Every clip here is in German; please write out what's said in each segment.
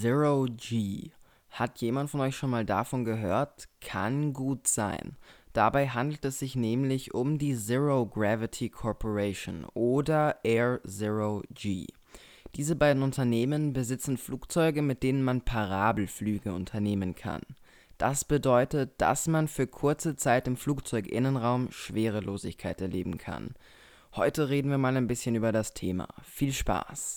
Zero G. Hat jemand von euch schon mal davon gehört? Kann gut sein. Dabei handelt es sich nämlich um die Zero Gravity Corporation oder Air Zero G. Diese beiden Unternehmen besitzen Flugzeuge, mit denen man Parabelflüge unternehmen kann. Das bedeutet, dass man für kurze Zeit im Flugzeuginnenraum Schwerelosigkeit erleben kann. Heute reden wir mal ein bisschen über das Thema. Viel Spaß!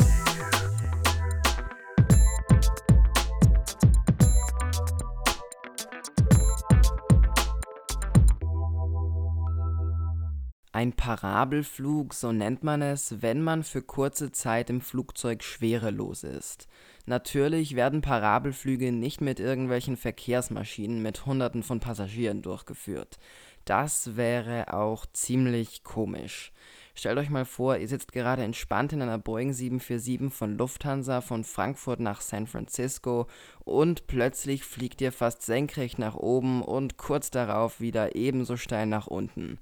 Ein Parabelflug, so nennt man es, wenn man für kurze Zeit im Flugzeug schwerelos ist. Natürlich werden Parabelflüge nicht mit irgendwelchen Verkehrsmaschinen mit Hunderten von Passagieren durchgeführt. Das wäre auch ziemlich komisch. Stellt euch mal vor, ihr sitzt gerade entspannt in einer Boeing 747 von Lufthansa von Frankfurt nach San Francisco und plötzlich fliegt ihr fast senkrecht nach oben und kurz darauf wieder ebenso steil nach unten.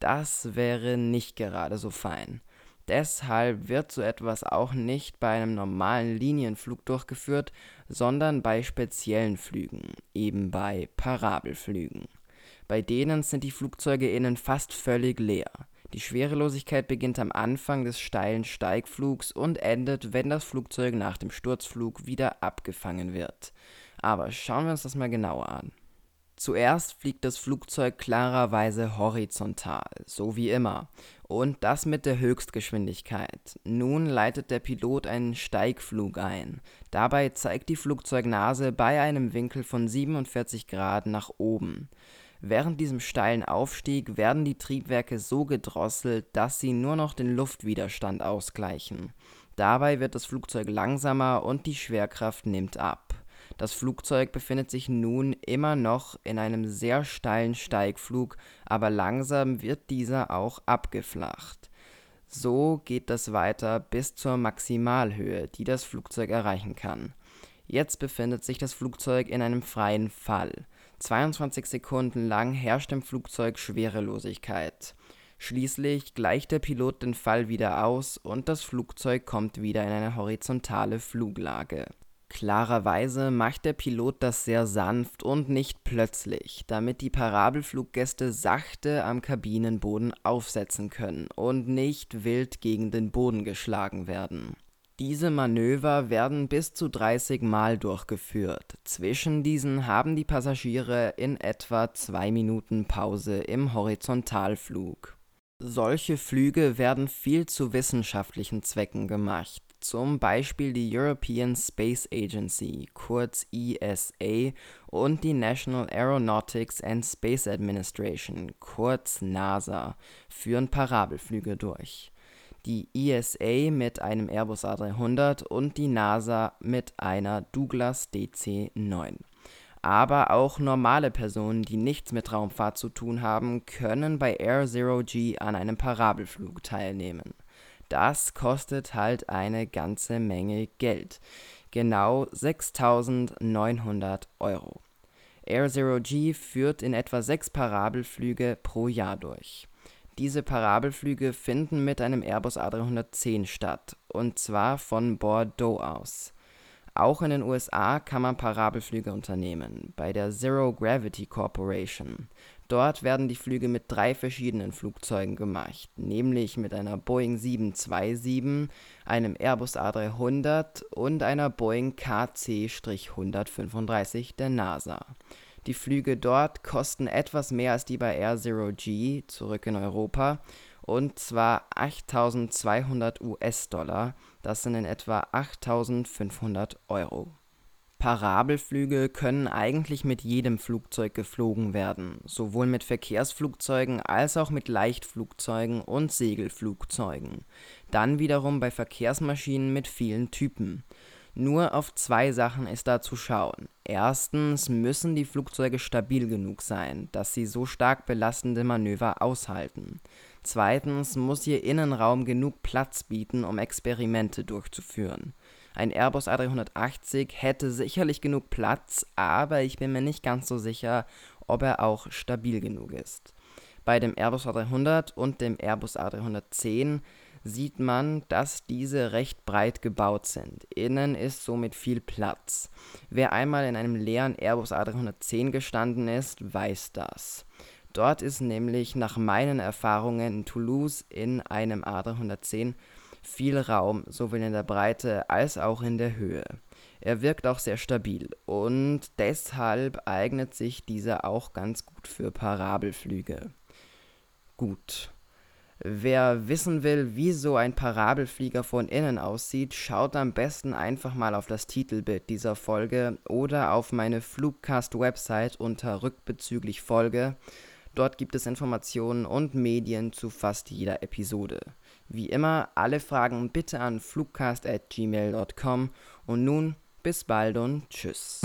Das wäre nicht gerade so fein. Deshalb wird so etwas auch nicht bei einem normalen Linienflug durchgeführt, sondern bei speziellen Flügen, eben bei Parabelflügen. Bei denen sind die Flugzeuge innen fast völlig leer. Die Schwerelosigkeit beginnt am Anfang des steilen Steigflugs und endet, wenn das Flugzeug nach dem Sturzflug wieder abgefangen wird. Aber schauen wir uns das mal genauer an. Zuerst fliegt das Flugzeug klarerweise horizontal, so wie immer, und das mit der Höchstgeschwindigkeit. Nun leitet der Pilot einen Steigflug ein. Dabei zeigt die Flugzeugnase bei einem Winkel von 47 Grad nach oben. Während diesem steilen Aufstieg werden die Triebwerke so gedrosselt, dass sie nur noch den Luftwiderstand ausgleichen. Dabei wird das Flugzeug langsamer und die Schwerkraft nimmt ab. Das Flugzeug befindet sich nun immer noch in einem sehr steilen Steigflug, aber langsam wird dieser auch abgeflacht. So geht das weiter bis zur Maximalhöhe, die das Flugzeug erreichen kann. Jetzt befindet sich das Flugzeug in einem freien Fall. 22 Sekunden lang herrscht im Flugzeug Schwerelosigkeit. Schließlich gleicht der Pilot den Fall wieder aus und das Flugzeug kommt wieder in eine horizontale Fluglage. Klarerweise macht der Pilot das sehr sanft und nicht plötzlich, damit die Parabelfluggäste sachte am Kabinenboden aufsetzen können und nicht wild gegen den Boden geschlagen werden. Diese Manöver werden bis zu 30 Mal durchgeführt. Zwischen diesen haben die Passagiere in etwa zwei Minuten Pause im Horizontalflug. Solche Flüge werden viel zu wissenschaftlichen Zwecken gemacht zum Beispiel die European Space Agency kurz ESA und die National Aeronautics and Space Administration kurz NASA führen Parabelflüge durch. Die ESA mit einem Airbus A300 und die NASA mit einer Douglas DC-9. Aber auch normale Personen, die nichts mit Raumfahrt zu tun haben, können bei Air Zero G an einem Parabelflug teilnehmen das kostet halt eine ganze Menge Geld. Genau 6.900 Euro. Air Zero G führt in etwa sechs Parabelflüge pro Jahr durch. Diese Parabelflüge finden mit einem Airbus A310 statt, und zwar von Bordeaux aus. Auch in den USA kann man Parabelflüge unternehmen, bei der Zero Gravity Corporation. Dort werden die Flüge mit drei verschiedenen Flugzeugen gemacht, nämlich mit einer Boeing 727, einem Airbus A300 und einer Boeing KC-135 der NASA. Die Flüge dort kosten etwas mehr als die bei Air Zero G zurück in Europa und zwar 8200 US-Dollar, das sind in etwa 8500 Euro. Parabelflüge können eigentlich mit jedem Flugzeug geflogen werden, sowohl mit Verkehrsflugzeugen als auch mit Leichtflugzeugen und Segelflugzeugen. Dann wiederum bei Verkehrsmaschinen mit vielen Typen. Nur auf zwei Sachen ist da zu schauen. Erstens müssen die Flugzeuge stabil genug sein, dass sie so stark belastende Manöver aushalten. Zweitens muss ihr Innenraum genug Platz bieten, um Experimente durchzuführen. Ein Airbus A380 hätte sicherlich genug Platz, aber ich bin mir nicht ganz so sicher, ob er auch stabil genug ist. Bei dem Airbus A300 und dem Airbus A310 sieht man, dass diese recht breit gebaut sind. Innen ist somit viel Platz. Wer einmal in einem leeren Airbus A310 gestanden ist, weiß das. Dort ist nämlich nach meinen Erfahrungen in Toulouse in einem A310 viel Raum, sowohl in der Breite als auch in der Höhe. Er wirkt auch sehr stabil und deshalb eignet sich dieser auch ganz gut für Parabelflüge. Gut. Wer wissen will, wie so ein Parabelflieger von innen aussieht, schaut am besten einfach mal auf das Titelbild dieser Folge oder auf meine Flugcast-Website unter Rückbezüglich Folge. Dort gibt es Informationen und Medien zu fast jeder Episode. Wie immer, alle Fragen bitte an flugcast.gmail.com und nun bis bald und tschüss.